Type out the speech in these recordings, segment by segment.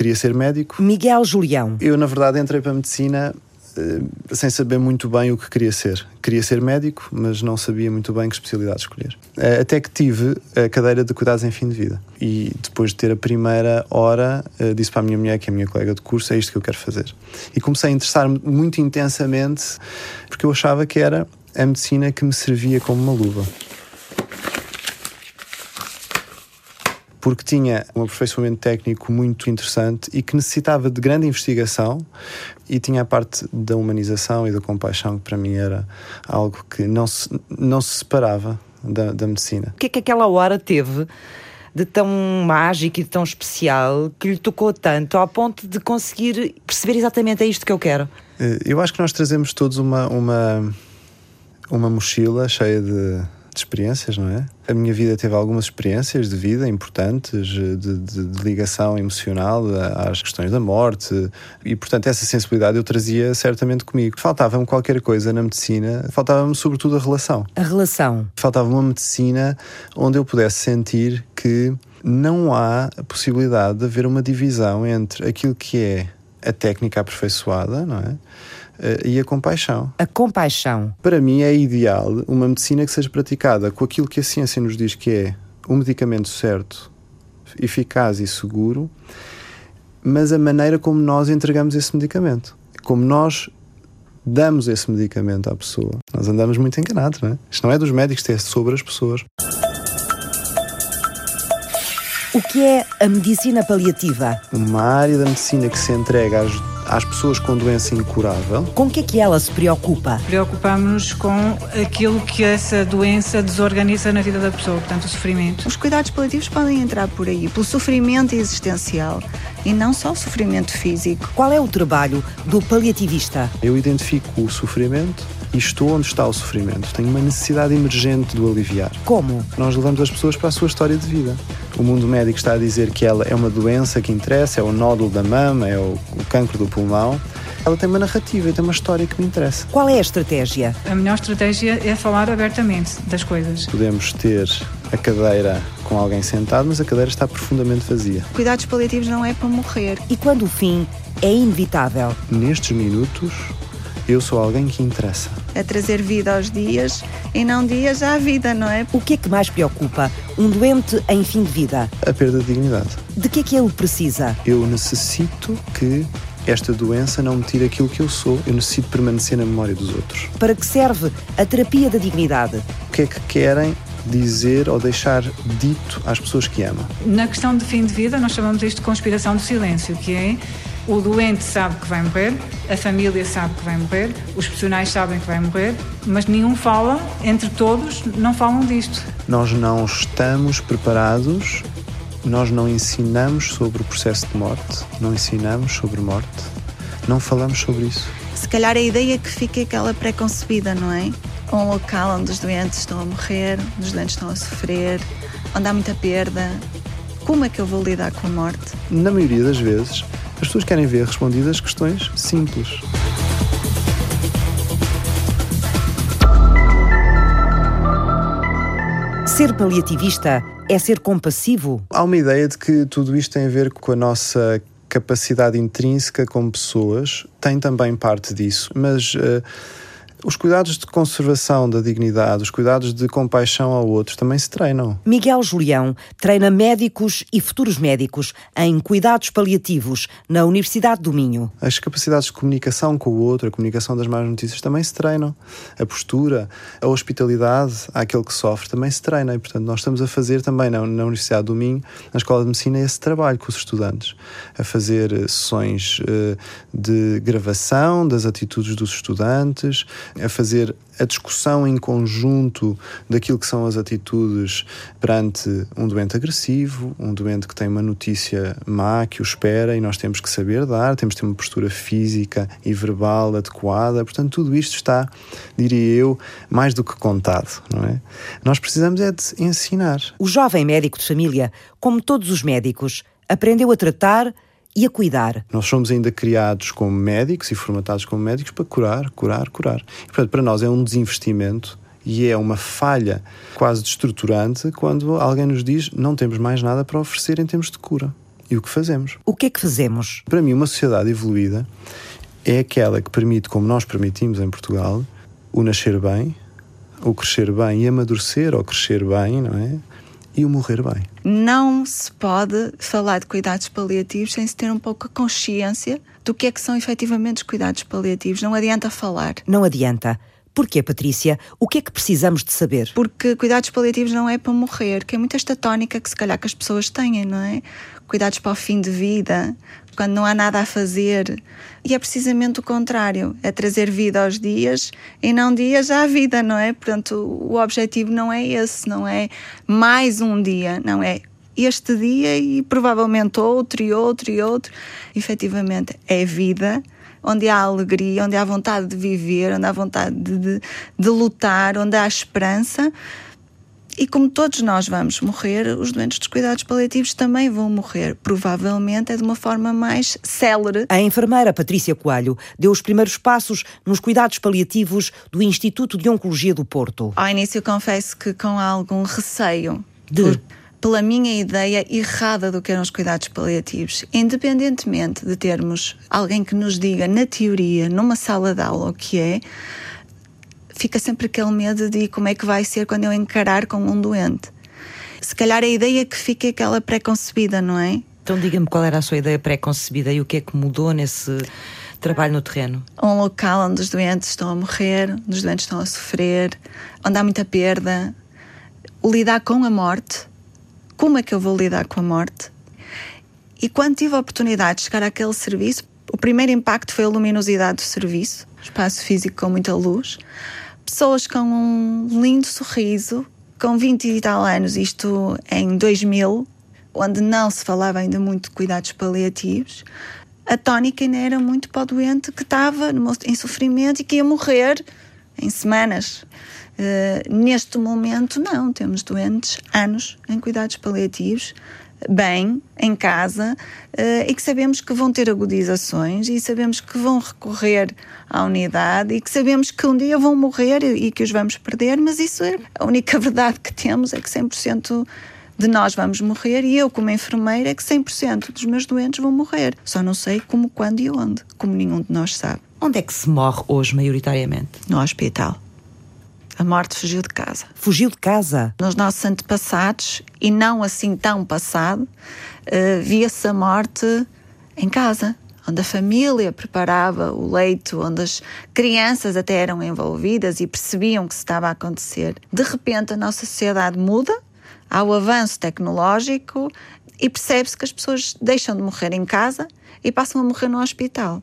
queria ser médico. Miguel Julião. Eu, na verdade, entrei para a medicina uh, sem saber muito bem o que queria ser. Queria ser médico, mas não sabia muito bem que especialidade escolher. Uh, até que tive a cadeira de cuidados em fim de vida. E depois de ter a primeira hora, uh, disse para a minha mulher, que é a minha colega de curso, é isto que eu quero fazer. E comecei a interessar-me muito intensamente, porque eu achava que era a medicina que me servia como uma luva. Porque tinha um aperfeiçoamento técnico muito interessante e que necessitava de grande investigação e tinha a parte da humanização e da compaixão que para mim era algo que não se, não se separava da, da medicina. O que é que aquela hora teve de tão mágico e de tão especial que lhe tocou tanto ao ponto de conseguir perceber exatamente é isto que eu quero? Eh, eu acho que nós trazemos todos uma, uma, uma mochila cheia de de experiências, não é? A minha vida teve algumas experiências de vida importantes, de, de, de, ligação emocional às questões da morte, e portanto essa sensibilidade eu trazia certamente comigo. Faltava-me qualquer coisa na medicina, faltava-me sobretudo a relação. A relação. Faltava uma medicina onde eu pudesse sentir que não há a possibilidade de haver uma divisão entre aquilo que é a técnica aperfeiçoada, não é? Uh, e a compaixão. A compaixão. Para mim é ideal uma medicina que seja praticada com aquilo que a ciência nos diz que é o medicamento certo, eficaz e seguro, mas a maneira como nós entregamos esse medicamento, como nós damos esse medicamento à pessoa. Nós andamos muito enganados, não é? Isto não é dos médicos, é sobre as pessoas. O que é a medicina paliativa? Uma área da medicina que se entrega às às pessoas com doença incurável. Com o que é que ela se preocupa? Preocupamos-nos com aquilo que essa doença desorganiza na vida da pessoa, portanto, o sofrimento. Os cuidados paliativos podem entrar por aí, pelo sofrimento existencial e não só o sofrimento físico. Qual é o trabalho do paliativista? Eu identifico o sofrimento e estou onde está o sofrimento. Tenho uma necessidade emergente de o aliviar. Como? Nós levamos as pessoas para a sua história de vida. O mundo médico está a dizer que ela é uma doença que interessa, é o nódulo da mama, é o, o cancro do pulmão. Ela tem uma narrativa e tem uma história que me interessa. Qual é a estratégia? A melhor estratégia é falar abertamente das coisas. Podemos ter a cadeira com alguém sentado, mas a cadeira está profundamente vazia. Cuidados paliativos não é para morrer. E quando o fim é inevitável? Nestes minutos, eu sou alguém que interessa. É trazer vida aos dias e não dias à vida, não é? O que é que mais preocupa um doente em fim de vida? A perda de dignidade. De que é que ele precisa? Eu necessito que esta doença não me tire aquilo que eu sou. Eu necessito permanecer na memória dos outros. Para que serve a terapia da dignidade? O que é que querem dizer ou deixar dito às pessoas que amam? Na questão de fim de vida, nós chamamos isto de conspiração do silêncio, que é o doente sabe que vai morrer, a família sabe que vai morrer, os profissionais sabem que vai morrer, mas nenhum fala, entre todos, não falam disto. Nós não estamos preparados, nós não ensinamos sobre o processo de morte, não ensinamos sobre morte, não falamos sobre isso. Se calhar a ideia que fica é aquela pré-concebida, não é? Um local onde os doentes estão a morrer, onde os doentes estão a sofrer, onde há muita perda. Como é que eu vou lidar com a morte? Na maioria das vezes, as pessoas querem ver respondidas questões simples. Ser paliativista é ser compassivo? Há uma ideia de que tudo isto tem a ver com a nossa capacidade intrínseca como pessoas, tem também parte disso, mas. Uh, os cuidados de conservação da dignidade, os cuidados de compaixão ao outro também se treinam. Miguel Julião treina médicos e futuros médicos em cuidados paliativos na Universidade do Minho. As capacidades de comunicação com o outro, a comunicação das más notícias também se treinam. A postura, a hospitalidade àquele que sofre também se treina. E, portanto, nós estamos a fazer também na, na Universidade do Minho, na Escola de Medicina, esse trabalho com os estudantes, a fazer eh, sessões uh, de gravação das atitudes dos estudantes, a fazer a discussão em conjunto daquilo que são as atitudes perante um doente agressivo, um doente que tem uma notícia má que o espera e nós temos que saber dar, temos que ter uma postura física e verbal adequada. Portanto, tudo isto está, diria eu, mais do que contado, não é? Nós precisamos é de ensinar. O jovem médico de família, como todos os médicos, aprendeu a tratar e a cuidar. Nós somos ainda criados como médicos e formatados como médicos para curar, curar, curar. E, portanto, para nós é um desinvestimento e é uma falha quase destruturante quando alguém nos diz não temos mais nada para oferecer em termos de cura. e o que fazemos. O que é que fazemos? Para mim, uma sociedade evoluída é aquela que permite, como nós permitimos em Portugal, o nascer bem, o crescer bem e amadurecer ou crescer bem, não é? E o morrer bem. Não se pode falar de cuidados paliativos sem se ter um pouco a consciência do que é que são efetivamente os cuidados paliativos. Não adianta falar. Não adianta. Porquê, Patrícia? O que é que precisamos de saber? Porque cuidados paliativos não é para morrer, que é muito esta tónica que se calhar que as pessoas têm, não é? Cuidados para o fim de vida, quando não há nada a fazer. E é precisamente o contrário, é trazer vida aos dias e não dias à vida, não é? Portanto, o objetivo não é esse, não é mais um dia, não é este dia e provavelmente outro e outro e outro. Efetivamente, é vida onde há alegria, onde há vontade de viver, onde há vontade de, de, de lutar, onde há esperança. E como todos nós vamos morrer, os doentes dos cuidados paliativos também vão morrer. Provavelmente é de uma forma mais célere. A enfermeira Patrícia Coelho deu os primeiros passos nos cuidados paliativos do Instituto de Oncologia do Porto. Ao início, confesso que com algum receio. De? Por pela minha ideia errada do que eram os cuidados paliativos. Independentemente de termos alguém que nos diga, na teoria, numa sala de aula, o que é, fica sempre aquele medo de como é que vai ser quando eu encarar com um doente. Se calhar a ideia que fica é aquela pré-concebida, não é? Então diga-me qual era a sua ideia pré-concebida e o que é que mudou nesse trabalho no terreno? Um local onde os doentes estão a morrer, onde os doentes estão a sofrer, onde há muita perda. Lidar com a morte como é que eu vou lidar com a morte? E quando tive a oportunidade de chegar àquele serviço, o primeiro impacto foi a luminosidade do serviço, espaço físico com muita luz, pessoas com um lindo sorriso, com 20 e tal anos, isto em 2000, onde não se falava ainda muito de cuidados paliativos, a tónica ainda era muito para o doente que estava em sofrimento e que ia morrer em semanas. Uh, neste momento, não, temos doentes anos em cuidados paliativos, bem, em casa, uh, e que sabemos que vão ter agudizações e sabemos que vão recorrer à unidade e que sabemos que um dia vão morrer e que os vamos perder, mas isso é a única verdade que temos, é que 100% de nós vamos morrer e eu, como enfermeira, é que 100% dos meus doentes vão morrer. Só não sei como, quando e onde, como nenhum de nós sabe. Onde é que se morre hoje, maioritariamente? No hospital. A morte fugiu de casa. Fugiu de casa? Nos nossos antepassados, e não assim tão passado, uh, via-se a morte em casa, onde a família preparava o leito, onde as crianças até eram envolvidas e percebiam o que se estava a acontecer. De repente, a nossa sociedade muda, há o avanço tecnológico e percebe-se que as pessoas deixam de morrer em casa e passam a morrer no hospital.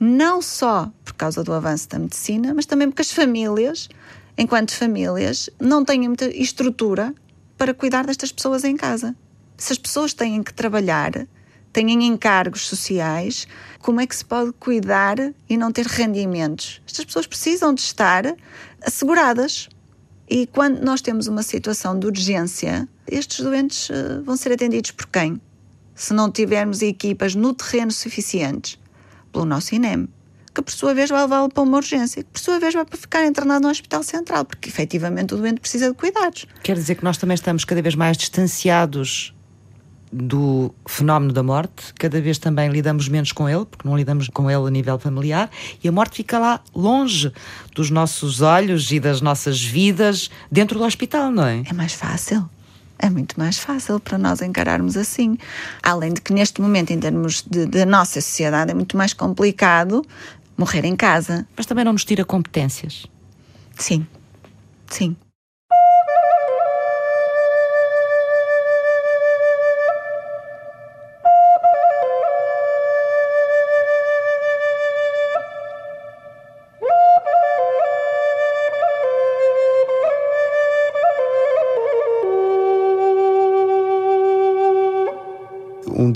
Não só por causa do avanço da medicina, mas também porque as famílias enquanto famílias, não têm muita estrutura para cuidar destas pessoas em casa. Se as pessoas têm que trabalhar, têm encargos sociais, como é que se pode cuidar e não ter rendimentos? Estas pessoas precisam de estar asseguradas. E quando nós temos uma situação de urgência, estes doentes eh, vão ser atendidos por quem? Se não tivermos equipas no terreno suficientes, pelo nosso INEM, que por sua vez vai levá-lo para uma urgência, que por sua vez vai para ficar internado no hospital central, porque efetivamente o doente precisa de cuidados. Quer dizer que nós também estamos cada vez mais distanciados do fenómeno da morte, cada vez também lidamos menos com ele, porque não lidamos com ele a nível familiar, e a morte fica lá longe dos nossos olhos e das nossas vidas dentro do hospital, não é? É mais fácil. É muito mais fácil para nós encararmos assim. Além de que, neste momento, em termos da nossa sociedade, é muito mais complicado morrer em casa. Mas também não nos tira competências. Sim, sim.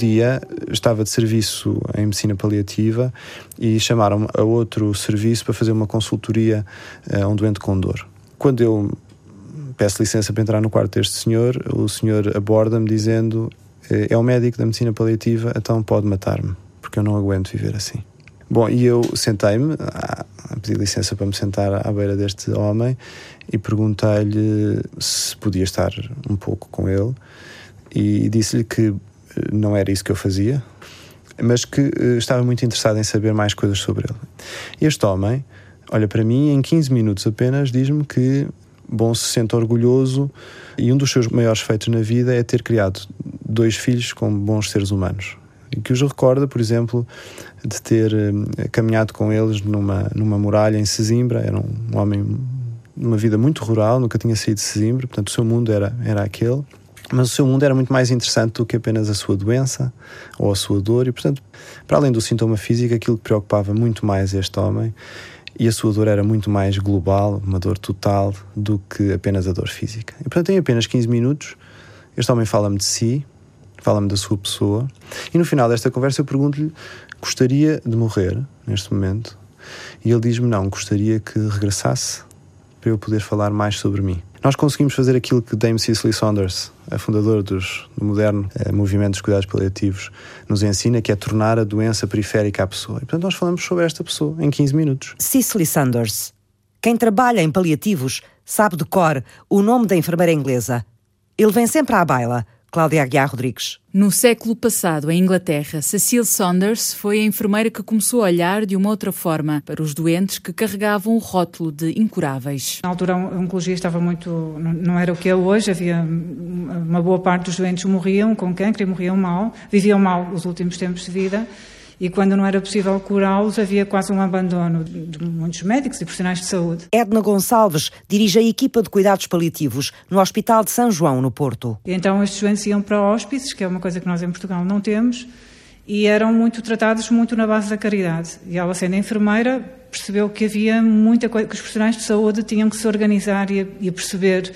Dia estava de serviço em medicina paliativa e chamaram-me a outro serviço para fazer uma consultoria a um doente com dor. Quando eu peço licença para entrar no quarto deste senhor, o senhor aborda-me dizendo: é o médico da medicina paliativa, então pode matar-me, porque eu não aguento viver assim. Bom, e eu sentei-me, a pedir licença para me sentar à beira deste homem e perguntei-lhe se podia estar um pouco com ele e disse-lhe que não era isso que eu fazia, mas que uh, estava muito interessado em saber mais coisas sobre ele. Este homem olha para mim em 15 minutos apenas diz-me que bom se sente orgulhoso e um dos seus maiores feitos na vida é ter criado dois filhos como bons seres humanos e que os recorda, por exemplo, de ter uh, caminhado com eles numa, numa muralha em Sesimbra. Era um homem numa vida muito rural, nunca tinha saído de Sesimbra, portanto o seu mundo era, era aquele. Mas o seu mundo era muito mais interessante do que apenas a sua doença ou a sua dor, e portanto, para além do sintoma físico, aquilo que preocupava muito mais este homem e a sua dor era muito mais global, uma dor total, do que apenas a dor física. E portanto, em apenas 15 minutos, este homem fala-me de si, fala-me da sua pessoa, e no final desta conversa eu pergunto-lhe: gostaria de morrer neste momento? E ele diz-me: não, gostaria que regressasse para eu poder falar mais sobre mim. Nós conseguimos fazer aquilo que Dame Cicely Saunders, a fundadora dos, do moderno eh, movimento dos cuidados paliativos, nos ensina, que é tornar a doença periférica à pessoa. E, portanto, nós falamos sobre esta pessoa em 15 minutos. Cicely Saunders. Quem trabalha em paliativos sabe de cor o nome da enfermeira inglesa. Ele vem sempre à baila, Cláudia Aguiar Rodrigues. No século passado, em Inglaterra, Cecile Saunders foi a enfermeira que começou a olhar de uma outra forma para os doentes que carregavam o rótulo de incuráveis. Na altura, a oncologia estava muito. não era o que é hoje, havia. uma boa parte dos doentes morriam com câncer e morriam mal, viviam mal os últimos tempos de vida e quando não era possível curá-los, havia quase um abandono de muitos médicos e profissionais de saúde. Edna Gonçalves dirige a equipa de cuidados paliativos no Hospital de São João, no Porto. Então estes doentes iam para hóspices, que é uma coisa que nós em Portugal não temos, e eram muito tratados muito na base da caridade. E ela, sendo enfermeira, percebeu que havia muita coisa, que os profissionais de saúde tinham que se organizar e, e perceber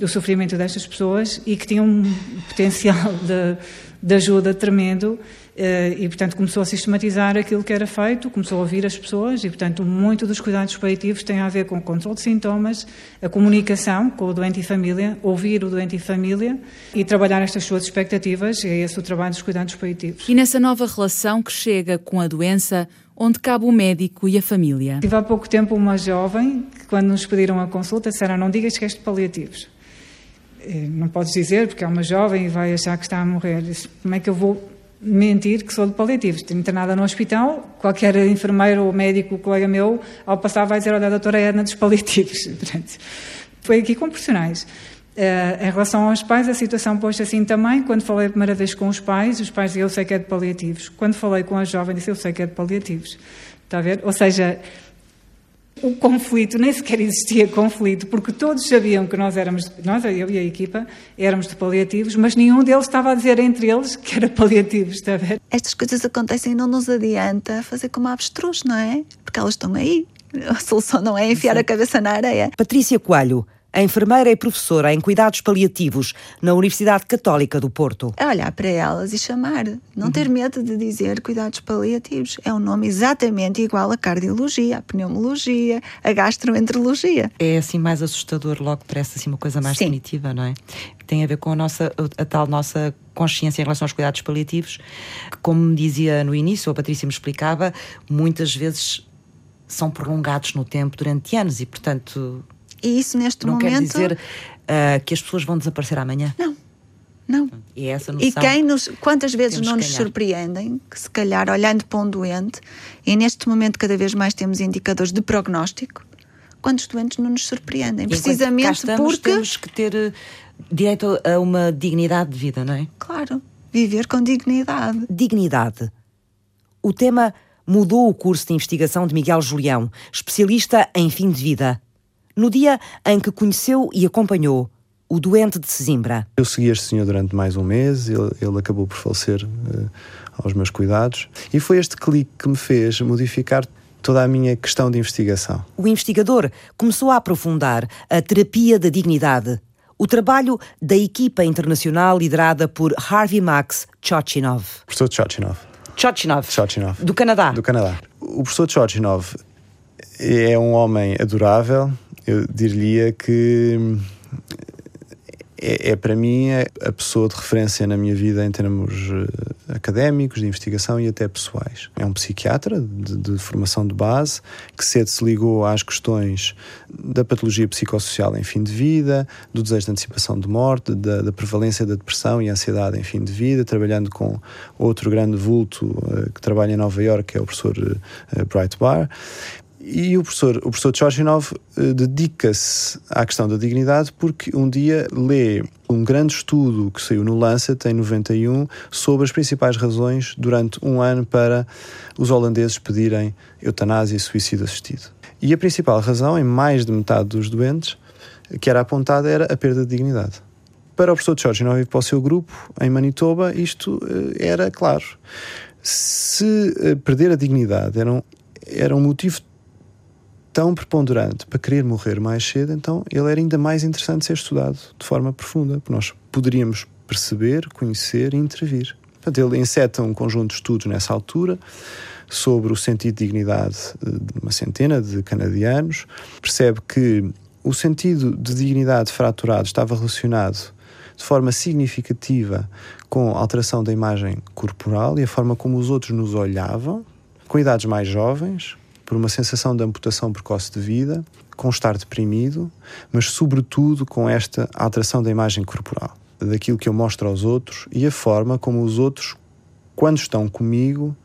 o sofrimento destas pessoas e que tinham um potencial de, de ajuda tremendo e, portanto, começou a sistematizar aquilo que era feito, começou a ouvir as pessoas e, portanto, muito dos cuidados paliativos tem a ver com o controle de sintomas, a comunicação com o doente e família, ouvir o doente e família e trabalhar estas suas expectativas. É esse o trabalho dos cuidados paliativos. E nessa nova relação que chega com a doença, onde cabe o médico e a família. Tive há pouco tempo uma jovem que, quando nos pediram a consulta, disseram: Não digas que és de paliativos. Eh, não podes dizer, porque é uma jovem e vai achar que está a morrer. Disse, Como é que eu vou mentir que sou de paliativos. Estou internada no hospital, qualquer enfermeiro ou médico, colega meu, ao passar vai dizer, olha, a doutora Edna dos paliativos. Foi aqui com profissionais. Uh, em relação aos pais, a situação pôs assim também. Quando falei a primeira vez com os pais, os pais diziam, eu sei que é de paliativos. Quando falei com a jovem, disse, eu sei que é de paliativos. Está a ver? Ou seja, o conflito, nem sequer existia conflito, porque todos sabiam que nós éramos, nós, eu e a equipa, éramos de paliativos, mas nenhum deles estava a dizer entre eles que era paliativos, está a ver? Estas coisas acontecem e não nos adianta fazer como avestruz, não é? Porque elas estão aí. A solução não é enfiar Sim. a cabeça na areia. Patrícia Coelho, a enfermeira e professora em cuidados paliativos na Universidade Católica do Porto. É olhar para elas e chamar. Não uhum. ter medo de dizer cuidados paliativos. É um nome exatamente igual à cardiologia, à pneumologia, à gastroenterologia. É assim mais assustador, logo parece assim uma coisa mais Sim. definitiva, não é? Tem a ver com a nossa a tal nossa consciência em relação aos cuidados paliativos, que, como me dizia no início, a Patrícia me explicava, muitas vezes são prolongados no tempo durante anos e, portanto, e isso neste não momento. Não quer dizer uh, que as pessoas vão desaparecer amanhã? Não. Não. E, é essa noção, e quem nos, quantas vezes não nos surpreendem, que se calhar olhando para um doente, e neste momento cada vez mais temos indicadores de prognóstico, quantos doentes não nos surpreendem? Precisamente estamos, porque. Temos que ter uh, direito a uma dignidade de vida, não é? Claro, viver com dignidade. Dignidade. O tema mudou o curso de investigação de Miguel Julião, especialista em fim de vida no dia em que conheceu e acompanhou o doente de Sesimbra. Eu segui este senhor durante mais um mês, ele, ele acabou por falecer uh, aos meus cuidados, e foi este clique que me fez modificar toda a minha questão de investigação. O investigador começou a aprofundar a terapia da dignidade, o trabalho da equipa internacional liderada por Harvey Max Chochinov. Professor Chochinov. Chochinov. Chochinov. Do Canadá. Do Canadá. O professor Chochinov é um homem adorável, eu diria que é, é, para mim a pessoa de referência na minha vida em termos uh, académicos, de investigação e até pessoais. É um psiquiatra de, de, formação de base que cedo se ligou às questões da patologia psicossocial em fim de vida, do desejo de antecipação de morte, da, da prevalência da depressão e ansiedade em fim de vida, trabalhando com outro grande vulto uh, que trabalha em Nova Iorque, que é o professor uh, Bright Bar. E o professor, o professor Tchorchinov uh, dedica-se à questão da dignidade porque um dia lê um grande estudo que saiu no Lancet em 91 sobre as principais razões durante um ano para os holandeses pedirem eutanásia e suicídio assistido. E a principal razão, em mais de metade dos doentes, que era apontada era a perda de dignidade. Para o professor Tchorchinov e para o seu grupo, em Manitoba, isto uh, era claro. Se uh, perder a dignidade era um, era um motivo tão preponderante para querer morrer mais cedo, então ele era ainda mais interessante ser estudado de forma profunda, porque nós poderíamos perceber, conhecer e intervir. Portanto, ele enceta um conjunto de estudos nessa altura sobre o sentido de dignidade de uma centena de canadianos, percebe que o sentido de dignidade fraturado estava relacionado de forma significativa com a alteração da imagem corporal e a forma como os outros nos olhavam, com idades mais jovens, por uma sensação de amputação precoce de vida, com estar deprimido, mas sobretudo com esta alteração da imagem corporal, daquilo que eu mostro aos outros e a forma como os outros, quando estão comigo,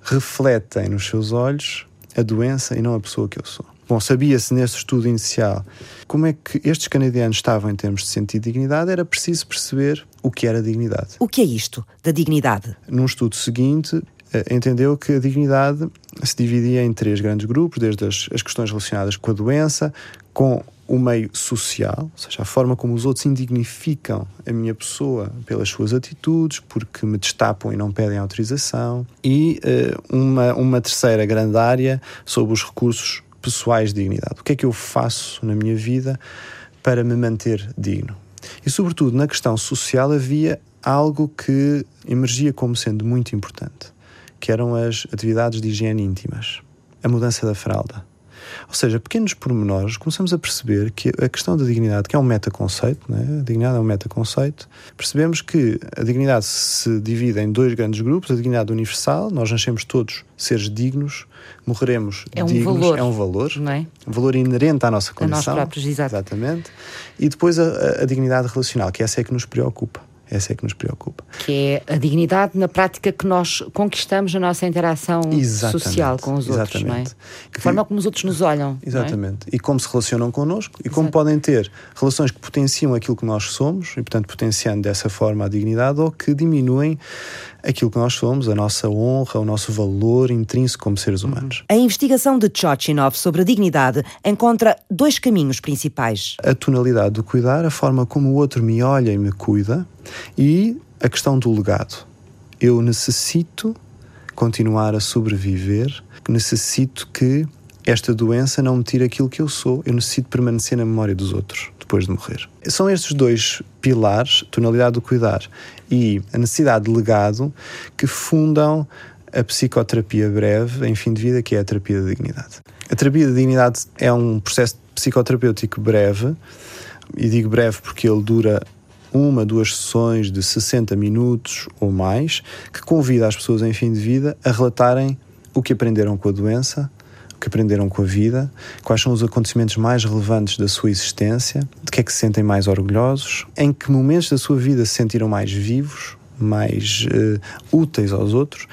refletem nos seus olhos a doença e não a pessoa que eu sou. Bom, sabia-se neste estudo inicial como é que estes canadianos estavam em termos de sentido de dignidade, era preciso perceber o que era dignidade. O que é isto da dignidade? Num estudo seguinte, entendeu que a dignidade se dividia em três grandes grupos, desde as, as questões relacionadas com a doença, com o meio social, ou seja, a forma como os outros indignificam a minha pessoa pelas suas atitudes, porque me destapam e não pedem autorização, e uh, uma, uma terceira grande área sobre os recursos pessoais de dignidade. O que é que eu faço na minha vida para me manter digno? E, sobretudo, na questão social havia algo que emergia como sendo muito importante que eram as atividades de higiene íntimas, a mudança da fralda. Ou seja, pequenos pormenores, começamos a perceber que a questão da dignidade, que é um metaconceito, né? a dignidade é um metaconceito, percebemos que a dignidade se divide em dois grandes grupos: a dignidade universal, nós nascemos todos seres dignos, morreremos é um dignos, valor, é um valor, não é? um valor inerente à nossa condição. A nós próprios, exato. Exatamente. E depois a, a dignidade relacional, que essa é que nos preocupa. Essa é que nos preocupa. Que é a dignidade na prática que nós conquistamos na nossa interação exatamente, social com os outros, não é? De forma como os outros nos olham. É? Exatamente. É? E como se relacionam connosco e como podem ter relações que potenciam aquilo que nós somos e, portanto, potenciando dessa forma a dignidade ou que diminuem aquilo que nós somos, a nossa honra, o nosso valor intrínseco como seres humanos. A investigação de Chochinov sobre a dignidade encontra dois caminhos principais: a tonalidade do cuidar, a forma como o outro me olha e me cuida, e a questão do legado. Eu necessito continuar a sobreviver, necessito que esta doença não me tire aquilo que eu sou, eu necessito permanecer na memória dos outros depois de morrer. São estes dois pilares, tonalidade do cuidar e a necessidade de legado, que fundam a psicoterapia breve em fim de vida, que é a terapia da dignidade. A terapia da dignidade é um processo psicoterapêutico breve, e digo breve porque ele dura uma, duas sessões de 60 minutos ou mais, que convida as pessoas em fim de vida a relatarem o que aprenderam com a doença, que aprenderam com a vida, quais são os acontecimentos mais relevantes da sua existência, de que é que se sentem mais orgulhosos, em que momentos da sua vida se sentiram mais vivos, mais uh, úteis aos outros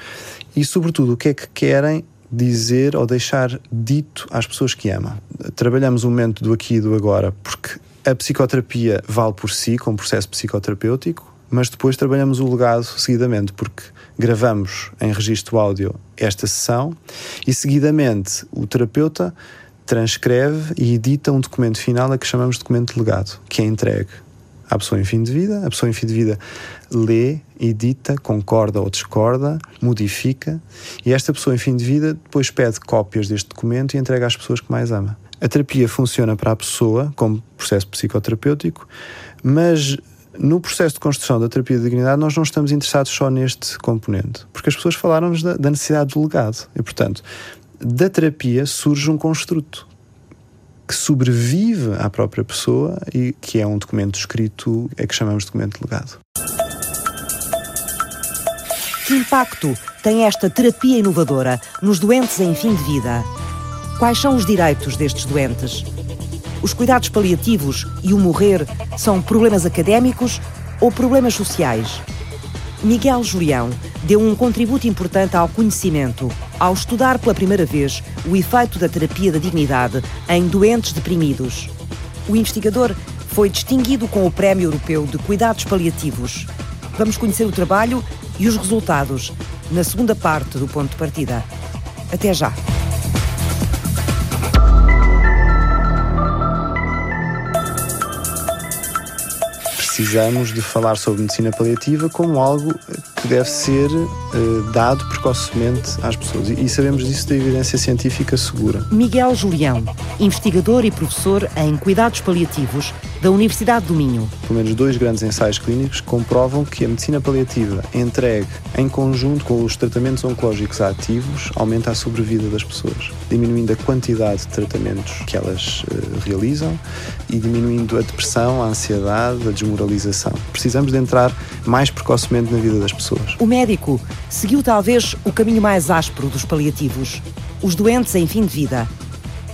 e, sobretudo, o que é que querem dizer ou deixar dito às pessoas que amam. Trabalhamos o momento do aqui e do agora porque a psicoterapia vale por si, como processo psicoterapêutico, mas depois trabalhamos o legado seguidamente, porque gravamos em registro áudio esta sessão e seguidamente o terapeuta transcreve e edita um documento final a que chamamos de documento legado, que é entregue à pessoa em fim de vida. A pessoa em fim de vida lê, edita, concorda ou discorda, modifica e esta pessoa em fim de vida depois pede cópias deste documento e entrega às pessoas que mais ama. A terapia funciona para a pessoa como processo psicoterapêutico, mas no processo de construção da terapia de dignidade nós não estamos interessados só neste componente, porque as pessoas falaram-nos da, da necessidade do legado e, portanto, da terapia surge um construto que sobrevive à própria pessoa e que é um documento escrito, é que chamamos de documento de legado. Que impacto tem esta terapia inovadora nos doentes em fim de vida? Quais são os direitos destes doentes? Os cuidados paliativos e o morrer são problemas académicos ou problemas sociais? Miguel Julião deu um contributo importante ao conhecimento ao estudar pela primeira vez o efeito da terapia da dignidade em doentes deprimidos. O investigador foi distinguido com o Prémio Europeu de Cuidados Paliativos. Vamos conhecer o trabalho e os resultados na segunda parte do ponto de partida. Até já! Precisamos de falar sobre medicina paliativa como algo que deve ser uh, dado precocemente às pessoas. E sabemos disso da evidência científica segura. Miguel Julião, investigador e professor em cuidados paliativos da Universidade do Minho. Pelo menos dois grandes ensaios clínicos comprovam que a medicina paliativa entregue em conjunto com os tratamentos oncológicos ativos aumenta a sobrevida das pessoas, diminuindo a quantidade de tratamentos que elas uh, realizam e diminuindo a depressão, a ansiedade, a desmoralização. Precisamos de entrar mais precocemente na vida das pessoas. O médico seguiu talvez o caminho mais áspero dos paliativos, os doentes em fim de vida.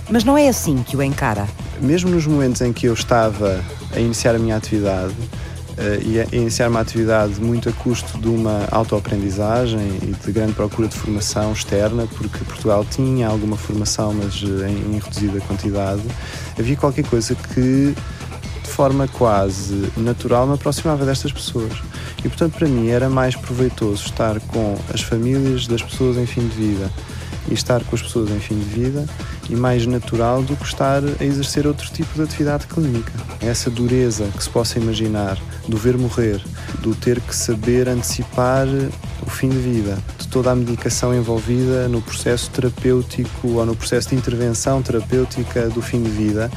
Mas não é assim que o encara mesmo nos momentos em que eu estava a iniciar a minha atividade, uh, e a iniciar uma atividade muito a custo de uma autoaprendizagem e de grande procura de formação externa, porque Portugal tinha alguma formação, mas eh, em reduzida quantidade, havia qualquer coisa que, de forma quase natural, me aproximava destas pessoas. E, portanto, para mim era mais proveitoso estar com as famílias das pessoas em fim de vida e estar com as pessoas em fim de vida e mais natural do que estar a exercer outro tipo de atividade clínica. Essa dureza que se possa imaginar do ver morrer, do ter que saber antecipar o fim de vida, de toda a medicação envolvida no processo terapêutico ou no processo de intervenção terapêutica do fim de vida,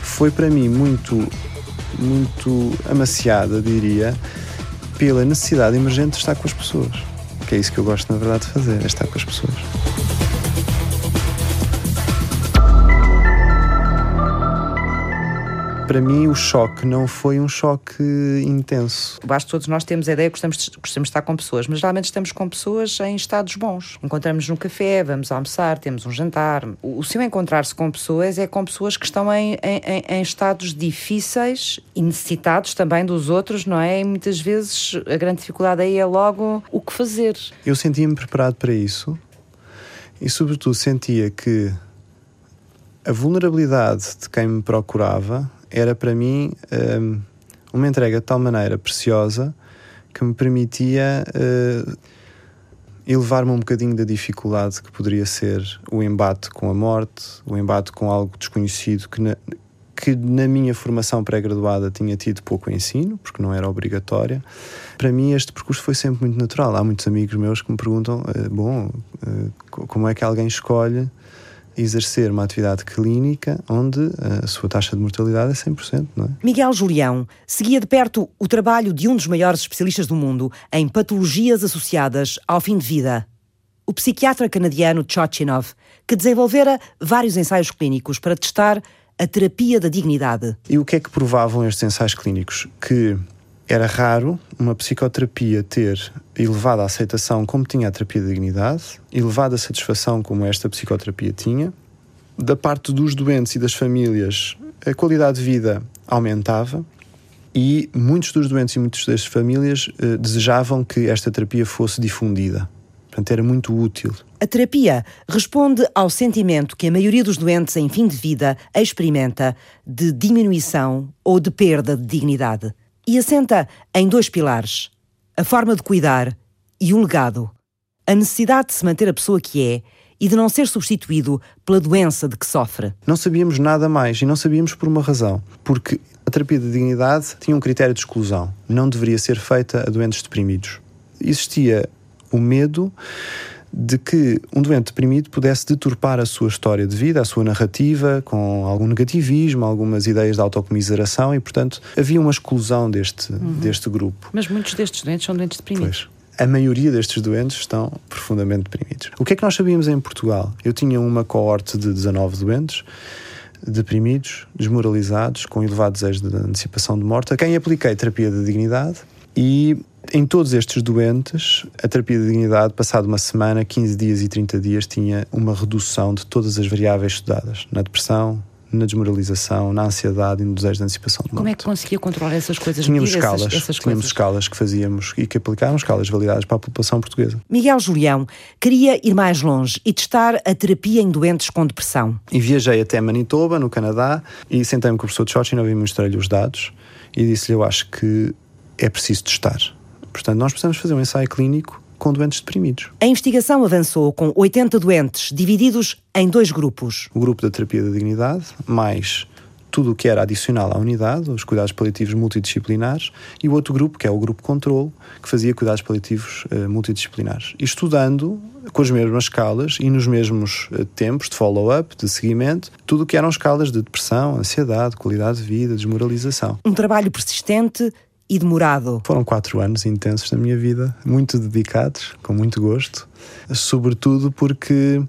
foi para mim muito, muito amaciada, diria, pela necessidade emergente de estar com as pessoas. Que é isso que eu gosto, na verdade, de fazer, é estar com as pessoas. Para mim o choque não foi um choque intenso. Acho que todos nós temos a ideia que gostamos, gostamos de estar com pessoas, mas geralmente estamos com pessoas em estados bons. Encontramos num café, vamos almoçar, temos um jantar. O, seu encontrar-se com pessoas é com pessoas que estão em, em, em estados difíceis e necessitados também dos outros, não é? E muitas vezes a grande dificuldade aí é logo o que fazer. Eu sentia-me preparado para isso e, sobretudo, sentia que a vulnerabilidade de quem me procurava era para mim um, uma entrega de tal maneira preciosa que me permitia uh, elevar-me um bocadinho da dificuldade que poderia ser o embate com a morte, o embate com algo desconhecido que na, que na minha formação pré-graduada tinha tido pouco ensino, porque não era obrigatória. Para mim, este percurso foi sempre muito natural. Há muitos amigos meus que me perguntam: uh, bom, uh, como é que alguém escolhe exercer uma atividade clínica onde a sua taxa de mortalidade é 100%, não é? Miguel Julião seguia de perto o trabalho de um dos maiores especialistas do mundo em patologias associadas ao fim de vida. O psiquiatra canadiano Chochinov, que desenvolvera vários ensaios clínicos para testar a terapia da dignidade. E o que é que provavam estes ensaios clínicos? Que era raro uma psicoterapia ter elevada aceitação como tinha a terapia da dignidade, elevada satisfação como esta psicoterapia tinha. Da parte dos doentes e das famílias, a qualidade de vida aumentava e muitos dos doentes e muitas das famílias eh, desejavam que esta terapia fosse difundida. Portanto, era muito útil. A terapia responde ao sentimento que a maioria dos doentes em fim de vida experimenta de diminuição ou de perda de dignidade e assenta em dois pilares: a forma de cuidar e o legado. A necessidade de se manter a pessoa que é e de não ser substituído pela doença de que sofre. Não sabíamos nada mais e não sabíamos por uma razão. Porque a terapia de dignidade tinha um critério de exclusão. Não deveria ser feita a doentes deprimidos. Existia o medo de que um doente deprimido pudesse deturpar a sua história de vida, a sua narrativa, com algum negativismo, algumas ideias de autocomiseração e, portanto, havia uma exclusão deste, uhum. deste grupo. Mas muitos destes doentes são doentes deprimidos. Pois. A maioria destes doentes estão profundamente deprimidos. O que é que nós sabíamos em Portugal? Eu tinha uma coorte de 19 doentes deprimidos, desmoralizados, com elevado desejo de antecipação de morte, a quem apliquei terapia da dignidade e em todos estes doentes, a terapia de dignidade, passado uma semana, 15 dias e 30 dias, tinha uma redução de todas as variáveis estudadas. Na depressão, na desmoralização, na ansiedade e no desejo de antecipação de morte. Como é que conseguia controlar essas coisas? Tínhamos escalas, essas, essas tínhamos coisas? escalas que fazíamos e que aplicávamos, escalas validadas para a população portuguesa. Miguel Julião queria ir mais longe e testar a terapia em doentes com depressão. E viajei até Manitoba, no Canadá, e sentei-me com o professor Chochin e mostrei-lhe os dados e disse-lhe: Eu acho que é preciso testar. Portanto, nós precisamos fazer um ensaio clínico com doentes deprimidos. A investigação avançou com 80 doentes, divididos em dois grupos. O grupo da terapia da dignidade, mais tudo o que era adicional à unidade, os cuidados paliativos multidisciplinares, e o outro grupo, que é o grupo controle, que fazia cuidados paliativos uh, multidisciplinares. E estudando com as mesmas escalas e nos mesmos uh, tempos de follow-up, de seguimento, tudo o que eram escalas de depressão, ansiedade, qualidade de vida, desmoralização. Um trabalho persistente e demorado. Foram quatro anos intensos da minha vida, muito dedicados, com muito gosto, sobretudo porque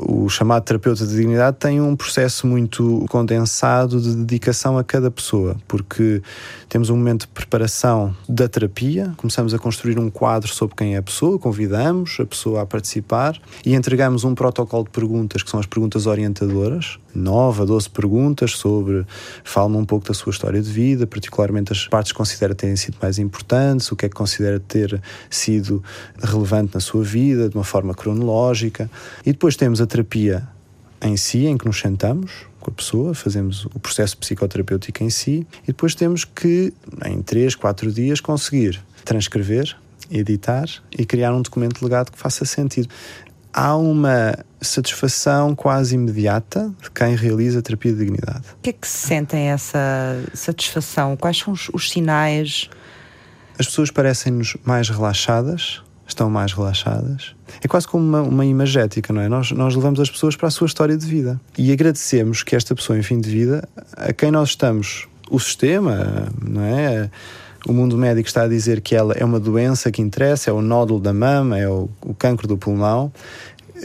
o chamado terapeuta de dignidade tem um processo muito condensado de dedicação a cada pessoa, porque temos um momento de preparação da terapia, começamos a construir um quadro sobre quem é a pessoa, convidamos a pessoa a participar e entregamos um protocolo de perguntas, que são as perguntas orientadoras, nove, doze perguntas sobre, fala-me um pouco da sua história de vida, particularmente as partes que considera terem sido mais importantes, o que é que considera ter sido relevante na sua vida, de uma forma cronológica, e depois temos a terapia em si, em que nos sentamos com a pessoa, fazemos o processo psicoterapêutico em si e depois temos que, em 3, 4 dias, conseguir transcrever, editar e criar um documento legado que faça sentido. Há uma satisfação quase imediata de quem realiza a terapia de dignidade. O que é que se sentem essa satisfação? Quais são os, os sinais? As pessoas parecem-nos mais relaxadas, estão mais relaxadas. É quase como uma, uma imagética, não é? Nós, nós levamos as pessoas para a sua história de vida e agradecemos que esta pessoa em fim de vida, a quem nós estamos, o sistema, não é? O mundo médico está a dizer que ela é uma doença que interessa, é o nódulo da mama, é o, o cancro do pulmão,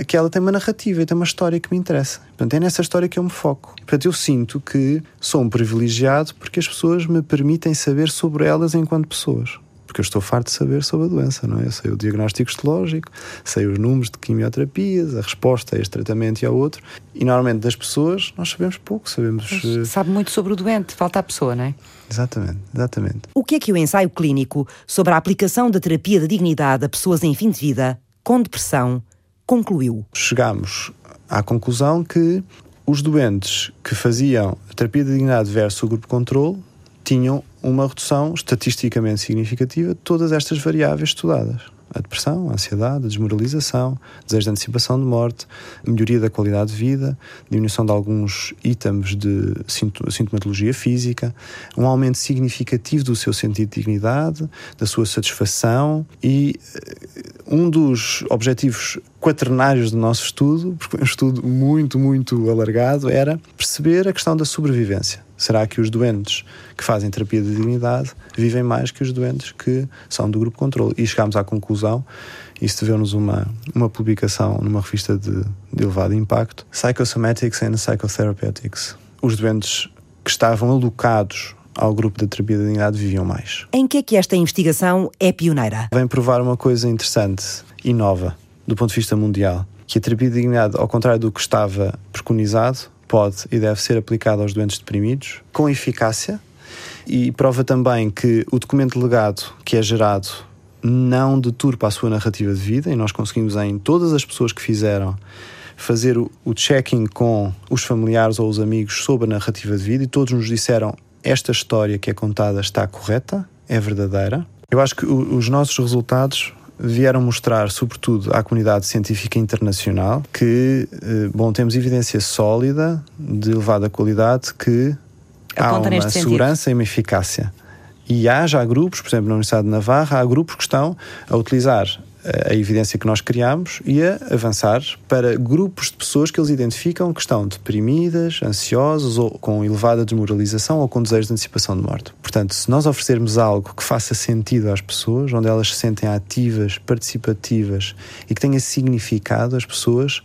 que ela tem uma narrativa e tem uma história que me interessa. Portanto, é nessa história que eu me foco. Portanto, eu sinto que sou um privilegiado porque as pessoas me permitem saber sobre elas enquanto pessoas porque eu estou farto de saber sobre a doença, não é? Eu sei o diagnóstico histológico, sei os números de quimioterapias, a resposta a este tratamento e ao outro, e normalmente das pessoas nós sabemos pouco, sabemos... Uh... Sabe muito sobre o doente, falta a pessoa, não é? Exatamente, exatamente. O que é que o ensaio clínico sobre a aplicação da terapia da dignidade a pessoas em fim de vida, com depressão, concluiu? Chegámos à conclusão que os doentes que faziam a terapia da dignidade versus o grupo controle tinham uma redução estatisticamente significativa de todas estas variáveis estudadas. A depressão, a ansiedade, a desmoralização, desejo de antecipação de morte, melhoria da qualidade de vida, diminuição de alguns itens de sintomatologia física, um aumento significativo do seu sentido de dignidade, da sua satisfação e um dos objetivos quaternários do nosso estudo, porque foi um estudo muito, muito alargado, era perceber a questão da sobrevivência. Será que os doentes que fazem terapia de dignidade vivem mais que os doentes que são do grupo controle? E chegámos à conclusão, isso deu-nos uma, uma publicação numa revista de, de elevado impacto, Psychosomatics and Psychotherapeutics. Os doentes que estavam alocados ao grupo da terapia da dignidade viviam mais. Em que é que esta investigação é pioneira? Vem provar uma coisa interessante e nova do ponto de vista mundial, que a terapia de dignidade, ao contrário do que estava preconizado, pode e deve ser aplicada aos doentes deprimidos com eficácia e prova também que o documento legado que é gerado não deturpa a sua narrativa de vida e nós conseguimos em todas as pessoas que fizeram fazer o, checking com os familiares ou os amigos sobre a narrativa de vida e todos nos disseram esta história que é contada está correta, é verdadeira. Eu acho que os nossos resultados vieram mostrar, sobretudo à comunidade científica internacional, que, eh, bom, temos evidência sólida, de elevada qualidade, que Aponta há uma segurança sentido. e uma eficácia. E há já grupos, por exemplo, na Universidade de Navarra, há grupos que estão a utilizar a evidência que nós criamos e a avançar para grupos de pessoas que eles identificam que estão deprimidas, ansiosas ou com elevada desmoralização ou com desejo de antecipação de morte. Portanto, se nós oferecermos algo que faça sentido às pessoas, onde elas se sentem ativas, participativas e que tenha significado, as pessoas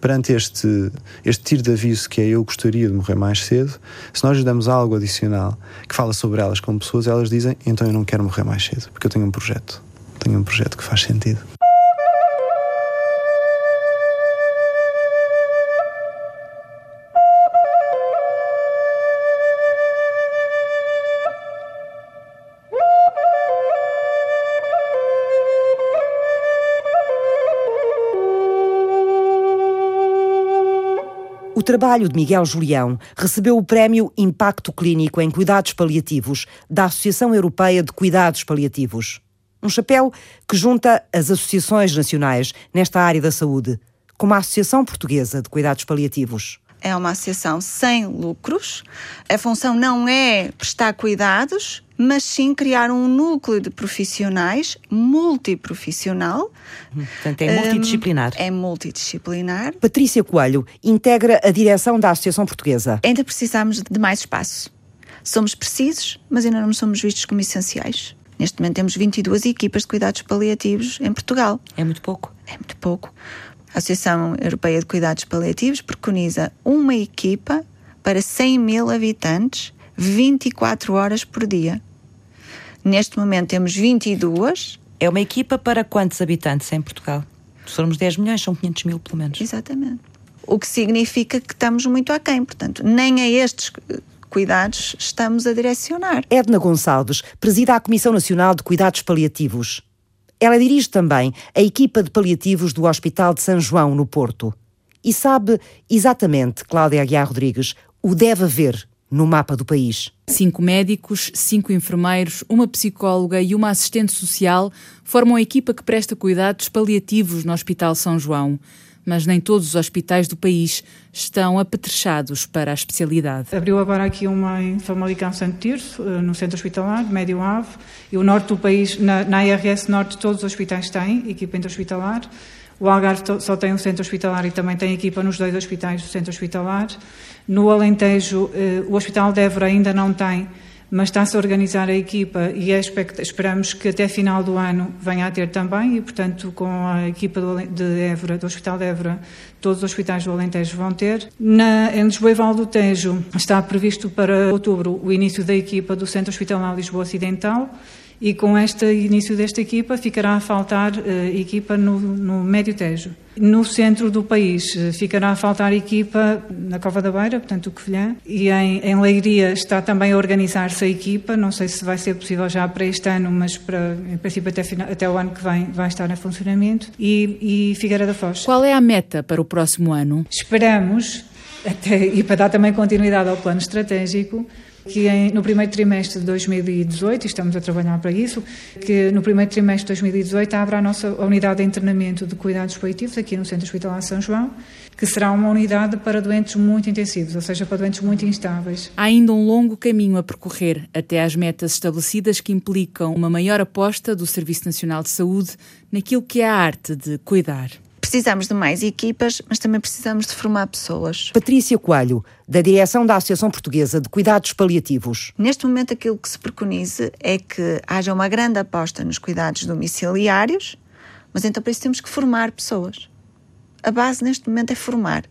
perante este, este tiro de aviso que é eu gostaria de morrer mais cedo, se nós lhes damos algo adicional que fala sobre elas como pessoas, elas dizem então eu não quero morrer mais cedo, porque eu tenho um projeto tenho um projeto que faz sentido. O trabalho de Miguel Julião recebeu o prémio Impacto Clínico em Cuidados Paliativos da Associação Europeia de Cuidados Paliativos. Um chapéu que junta as associações nacionais nesta área da saúde, como a Associação Portuguesa de Cuidados Paliativos. É uma associação sem lucros. A função não é prestar cuidados, mas sim criar um núcleo de profissionais multiprofissional. Portanto, é multidisciplinar. Um, é multidisciplinar. Patrícia Coelho integra a direção da Associação Portuguesa. Ainda precisamos de mais espaço. Somos precisos, mas ainda não somos vistos como essenciais. Neste momento temos 22 equipas de cuidados paliativos em Portugal. É muito pouco. É muito pouco. A Associação Europeia de Cuidados Paliativos preconiza uma equipa para 100 mil habitantes, 24 horas por dia. Neste momento temos 22. É uma equipa para quantos habitantes em Portugal? Se formos 10 milhões, são 500 mil pelo menos. Exatamente. O que significa que estamos muito aquém. Portanto, nem a estes cuidados estamos a direcionar. Edna Gonçalves presida a Comissão Nacional de Cuidados Paliativos. Ela dirige também a equipa de paliativos do Hospital de São João, no Porto. E sabe exatamente, Cláudia Aguiar Rodrigues, o deve haver no mapa do país. Cinco médicos, cinco enfermeiros, uma psicóloga e uma assistente social formam a equipa que presta cuidados paliativos no Hospital São João mas nem todos os hospitais do país estão apetrechados para a especialidade. Abriu agora aqui uma em Famalicão Santo Tirso, eh, no centro hospitalar, Médio Ave, e o norte do país, na, na IRS Norte, todos os hospitais têm equipa intra-hospitalar. O Algarve só tem um centro hospitalar e também tem equipa nos dois hospitais do centro hospitalar. No Alentejo, eh, o Hospital de Évora ainda não tem mas está-se a organizar a equipa e é esperamos que até final do ano venha a ter também e, portanto, com a equipa de Évora, do Hospital de Évora, todos os hospitais do Alentejo vão ter. Na, em Lisboa e Val do Tejo está previsto para outubro o início da equipa do Centro Hospitalar Lisboa Ocidental e com este início desta equipa ficará a faltar uh, equipa no, no Médio Tejo. No centro do país uh, ficará a faltar equipa na Cova da Beira, portanto o Covilhã, e em, em Leiria está também a organizar-se a equipa, não sei se vai ser possível já para este ano, mas para, em princípio até, até o ano que vem vai estar em funcionamento, e, e Figueira da Foz. Qual é a meta para o próximo ano? Esperamos, até, e para dar também continuidade ao plano estratégico, que em, no primeiro trimestre de 2018, e estamos a trabalhar para isso, que no primeiro trimestre de 2018 abra a nossa unidade de internamento de cuidados paliativos aqui no Centro Hospitalar São João, que será uma unidade para doentes muito intensivos, ou seja, para doentes muito instáveis. Há ainda um longo caminho a percorrer até às metas estabelecidas que implicam uma maior aposta do Serviço Nacional de Saúde naquilo que é a arte de cuidar. Precisamos de mais equipas, mas também precisamos de formar pessoas. Patrícia Coelho, da direção da Associação Portuguesa de Cuidados Paliativos. Neste momento, aquilo que se preconiza é que haja uma grande aposta nos cuidados domiciliários, mas então para isso temos que formar pessoas. A base neste momento é formar,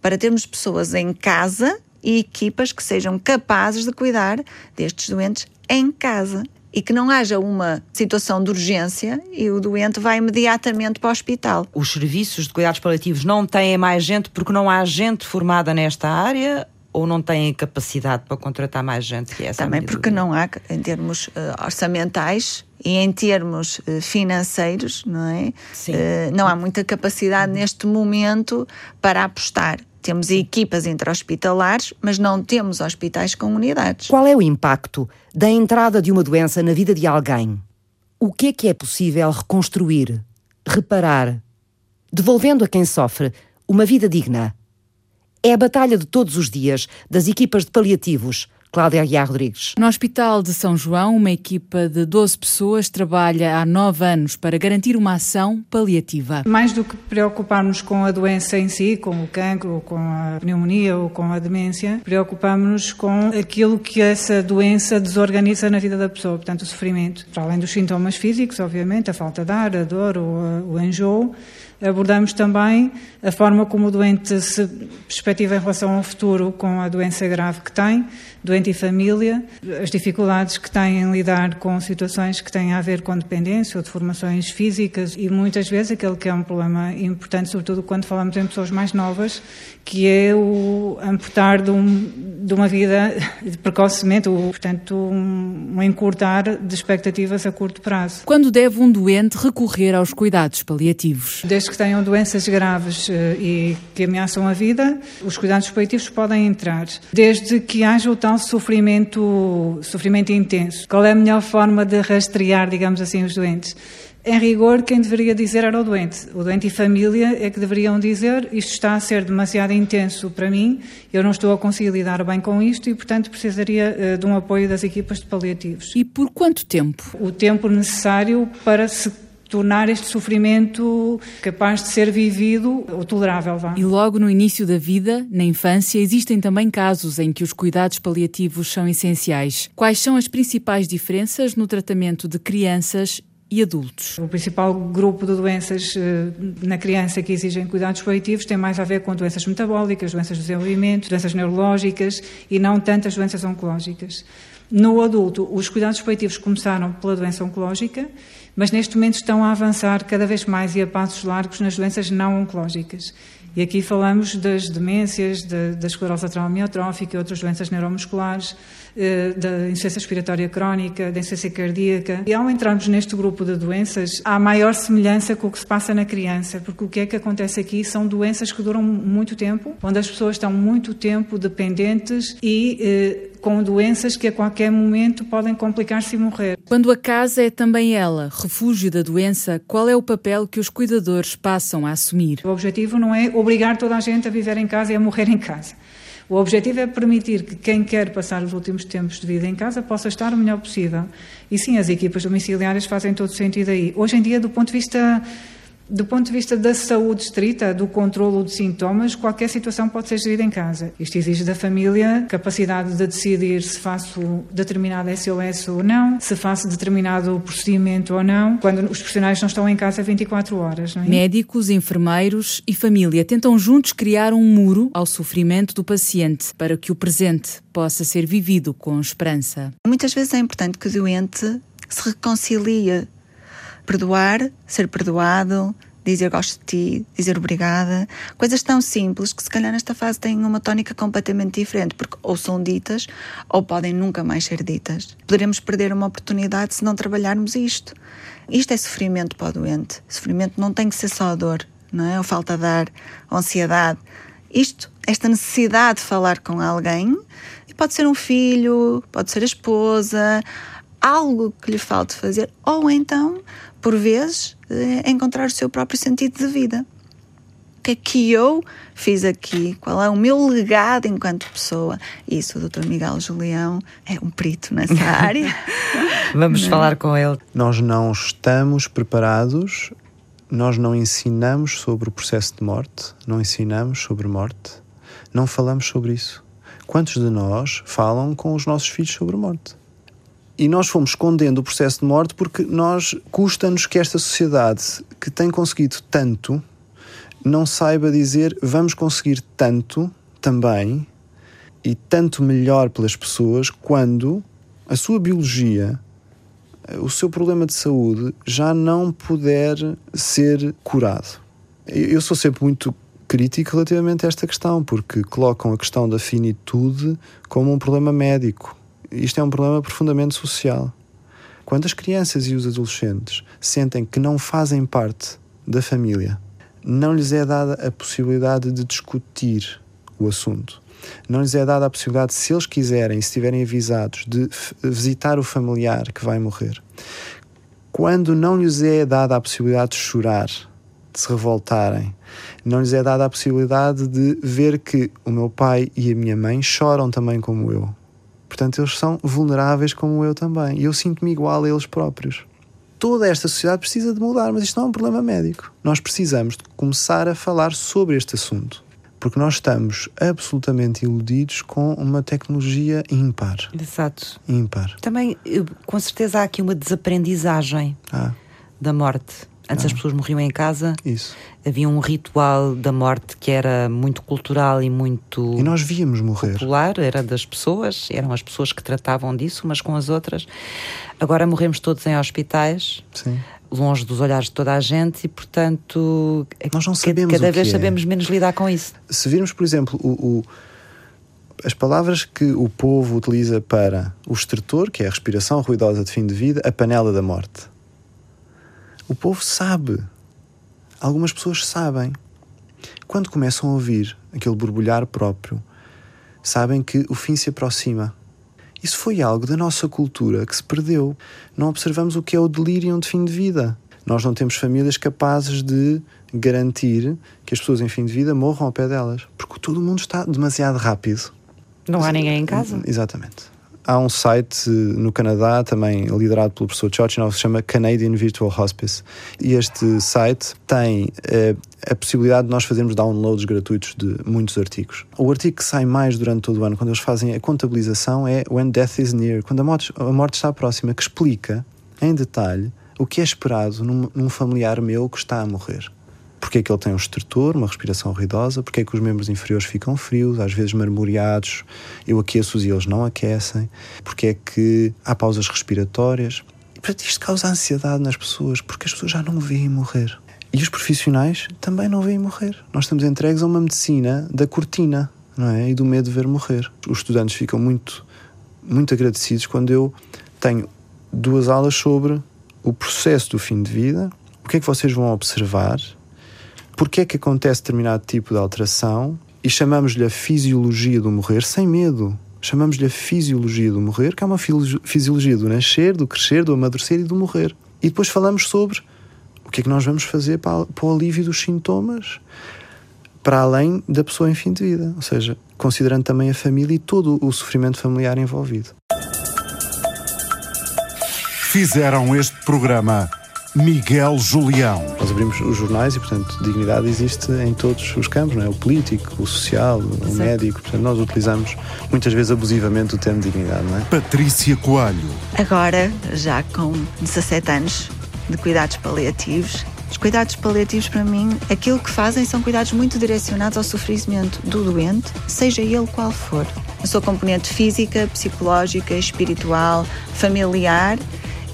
para termos pessoas em casa e equipas que sejam capazes de cuidar destes doentes em casa e que não haja uma situação de urgência e o doente vai imediatamente para o hospital. Os serviços de cuidados paliativos não têm mais gente porque não há gente formada nesta área ou não têm capacidade para contratar mais gente? Que essa Também porque não há, em termos uh, orçamentais e em termos uh, financeiros, não é? Sim. Uh, não há muita capacidade neste momento para apostar. Temos equipas intra-hospitalares, mas não temos hospitais com unidades. Qual é o impacto da entrada de uma doença na vida de alguém? O que é que é possível reconstruir, reparar, devolvendo a quem sofre uma vida digna? É a batalha de todos os dias das equipas de paliativos Cláudia Aguiar Rodrigues. No Hospital de São João, uma equipa de 12 pessoas trabalha há nove anos para garantir uma ação paliativa. Mais do que preocuparmos com a doença em si, com o cancro, com a pneumonia ou com a demência, preocupamos-nos com aquilo que essa doença desorganiza na vida da pessoa, portanto, o sofrimento. Para além dos sintomas físicos, obviamente, a falta de ar, a dor ou o enjoo, abordamos também a forma como o doente se perspectiva em relação ao futuro com a doença grave que tem, doente e família, as dificuldades que têm em lidar com situações que têm a ver com dependência ou deformações físicas e muitas vezes aquele que é um problema importante, sobretudo quando falamos em pessoas mais novas, que é o amputar de, um, de uma vida precocemente, ou, portanto, um, um encurtar de expectativas a curto prazo. Quando deve um doente recorrer aos cuidados paliativos? Desde que tenham doenças graves eh, e que ameaçam a vida, os cuidados paliativos podem entrar. Desde que haja o tal sofrimento, sofrimento intenso. Qual é a melhor forma de rastrear, digamos assim, os doentes? Em rigor, quem deveria dizer era o doente. O doente e família é que deveriam dizer isto está a ser demasiado intenso para mim, eu não estou a conseguir lidar bem com isto e, portanto, precisaria uh, de um apoio das equipas de paliativos. E por quanto tempo? O tempo necessário para se tornar este sofrimento capaz de ser vivido ou tolerável. Vá. E logo no início da vida, na infância, existem também casos em que os cuidados paliativos são essenciais. Quais são as principais diferenças no tratamento de crianças e adultos. O principal grupo de doenças eh, na criança que exigem cuidados paliativos tem mais a ver com doenças metabólicas, doenças do desenvolvimento, doenças neurológicas e não tantas doenças oncológicas. No adulto, os cuidados paliativos começaram pela doença oncológica, mas neste momento estão a avançar cada vez mais e a passos largos nas doenças não oncológicas. E aqui falamos das demências, da, da esclerose lateral e outras doenças neuromusculares, da insuficiência respiratória crónica, da insuficiência cardíaca. E ao entrarmos neste grupo de doenças, há maior semelhança com o que se passa na criança, porque o que é que acontece aqui são doenças que duram muito tempo, onde as pessoas estão muito tempo dependentes e eh, com doenças que a qualquer momento podem complicar-se e morrer. Quando a casa é também ela, refúgio da doença, qual é o papel que os cuidadores passam a assumir? O objetivo não é obrigar toda a gente a viver em casa e a morrer em casa. O objetivo é permitir que quem quer passar os últimos tempos de vida em casa possa estar o melhor possível. E sim, as equipas domiciliárias fazem todo sentido aí. Hoje em dia, do ponto de vista do ponto de vista da saúde estrita, do controlo de sintomas, qualquer situação pode ser gerida em casa. Isto exige da família capacidade de decidir se faço determinado SOS ou não, se faço determinado procedimento ou não, quando os profissionais não estão em casa 24 horas. É? Médicos, enfermeiros e família tentam juntos criar um muro ao sofrimento do paciente para que o presente possa ser vivido com esperança. Muitas vezes é importante que o doente se reconcilie perdoar, ser perdoado, dizer gosto de ti, dizer obrigada, coisas tão simples que se calhar nesta fase têm uma tónica completamente diferente, porque ou são ditas ou podem nunca mais ser ditas. Poderemos perder uma oportunidade se não trabalharmos isto. Isto é sofrimento para o doente. Sofrimento não tem que ser só dor, não é? Ou falta de ar, ou ansiedade. Isto, esta necessidade de falar com alguém, pode ser um filho, pode ser a esposa, algo que lhe falte fazer, ou então por vezes, é encontrar o seu próprio sentido de vida. O que é que eu fiz aqui? Qual é o meu legado enquanto pessoa? Isso, o Dr. Miguel Julião é um perito nessa área. Vamos não. É? falar com ele. Nós não estamos preparados, nós não ensinamos sobre o processo de morte, não ensinamos sobre morte, não falamos sobre isso. Quantos de nós falam com os nossos filhos sobre morte? E nós fomos escondendo o processo de morte porque nós custa-nos que esta sociedade que tem conseguido tanto não saiba dizer vamos conseguir tanto também e tanto melhor pelas pessoas quando a sua biologia, o seu problema de saúde já não puder ser curado. Eu sou sempre muito crítico relativamente a esta questão, porque colocam a questão da finitude como um problema médico isto é um problema profundamente social. Quando as crianças e os adolescentes sentem que não fazem parte da família, não lhes é dada a possibilidade de discutir o assunto. Não lhes é dada a possibilidade, se eles quiserem, se estiverem avisados, de visitar o familiar que vai morrer. Quando não lhes é dada a possibilidade de chorar, de se revoltarem, não lhes é dada a possibilidade de ver que o meu pai e a minha mãe choram também como eu portanto, eles são vulneráveis como eu também. E eu sinto-me igual a eles próprios. Toda esta sociedade precisa de mudar, mas isto não é um problema médico. Nós precisamos de começar a falar sobre este assunto. Porque nós estamos absolutamente iludidos com uma tecnologia ímpar. Exato. Ímpar. Também, com certeza, há aqui uma desaprendizagem ah. da morte. Antes ah. as pessoas morriam em casa. Isso. Havia um ritual da morte que era muito cultural e muito. E nós víamos morrer. Popular, era das pessoas, eram as pessoas que tratavam disso umas com as outras. Agora morremos todos em hospitais. Sim. Longe dos olhares de toda a gente e, portanto, nós não sabemos cada vez é. sabemos menos lidar com isso. Se virmos, por exemplo, o, o as palavras que o povo utiliza para o estertor, que é a respiração ruidosa de fim de vida, a panela da morte. O povo sabe. Algumas pessoas sabem. Quando começam a ouvir aquele borbulhar próprio, sabem que o fim se aproxima. Isso foi algo da nossa cultura que se perdeu. Não observamos o que é o delírio de fim de vida. Nós não temos famílias capazes de garantir que as pessoas em fim de vida morram ao pé delas, porque todo mundo está demasiado rápido. Não há ninguém em casa? Exatamente. Há um site no Canadá, também liderado pelo professor Chochinov, que se chama Canadian Virtual Hospice. E este site tem uh, a possibilidade de nós fazermos downloads gratuitos de muitos artigos. O artigo que sai mais durante todo o ano, quando eles fazem a contabilização, é When Death is Near, quando a morte, a morte está próxima, que explica em detalhe o que é esperado num, num familiar meu que está a morrer porque é que ele tem um estertor, uma respiração ruidosa, porque é que os membros inferiores ficam frios, às vezes marmoreados, eu aqueço-os e eles não aquecem, porque é que há pausas respiratórias. E portanto isto causa ansiedade nas pessoas, porque as pessoas já não veem morrer. E os profissionais também não veem morrer. Nós estamos entregues a uma medicina da cortina, não é? E do medo de ver morrer. Os estudantes ficam muito, muito agradecidos quando eu tenho duas aulas sobre o processo do fim de vida, o que é que vocês vão observar porque é que acontece determinado tipo de alteração e chamamos-lhe a fisiologia do morrer sem medo. Chamamos-lhe a fisiologia do morrer, que é uma fisiologia do nascer, do crescer, do amadurecer e do morrer. E depois falamos sobre o que é que nós vamos fazer para, para o alívio dos sintomas, para além da pessoa em fim de vida, ou seja, considerando também a família e todo o sofrimento familiar envolvido. Fizeram este programa Miguel Julião. Nós abrimos os jornais e, portanto, dignidade existe em todos os campos, não é? O político, o social, o Exato. médico. Portanto, nós utilizamos muitas vezes abusivamente o termo dignidade, não é? Patrícia Coelho. Agora, já com 17 anos de cuidados paliativos, os cuidados paliativos, para mim, aquilo que fazem são cuidados muito direcionados ao sofrimento do doente, seja ele qual for. A sua componente física, psicológica, espiritual, familiar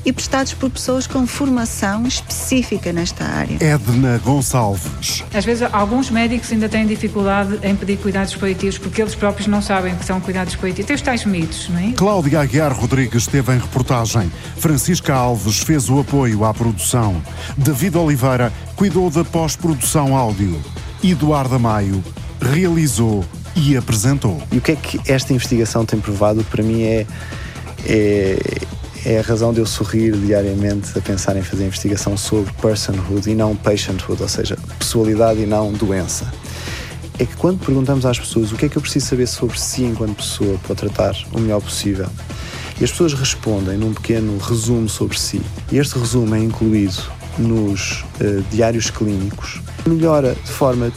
e prestados por pessoas com formação específica nesta área. Edna Gonçalves. Às vezes, alguns médicos ainda têm dificuldade em pedir cuidados paliativos porque eles próprios não sabem que são cuidados paliativos. Tem os tais mitos, não é? Cláudia Aguiar Rodrigues esteve em reportagem. Francisca Alves fez o apoio à produção. David Oliveira cuidou da pós-produção áudio. Eduardo Maio realizou e apresentou. E o que é que esta investigação tem provado? Para mim é, é é a razão de eu sorrir diariamente a pensar em fazer investigação sobre personhood e não patienthood, ou seja, pessoalidade e não doença. É que quando perguntamos às pessoas o que é que eu preciso saber sobre si enquanto pessoa para tratar o melhor possível, e as pessoas respondem num pequeno resumo sobre si, e este resumo é incluído nos uh, diários clínicos, melhora de forma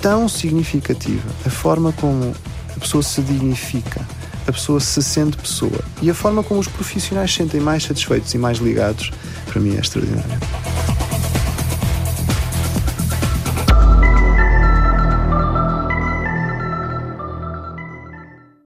tão significativa a forma como a pessoa se dignifica, a pessoa se sente pessoa. E a forma como os profissionais se sentem mais satisfeitos e mais ligados, para mim é extraordinário.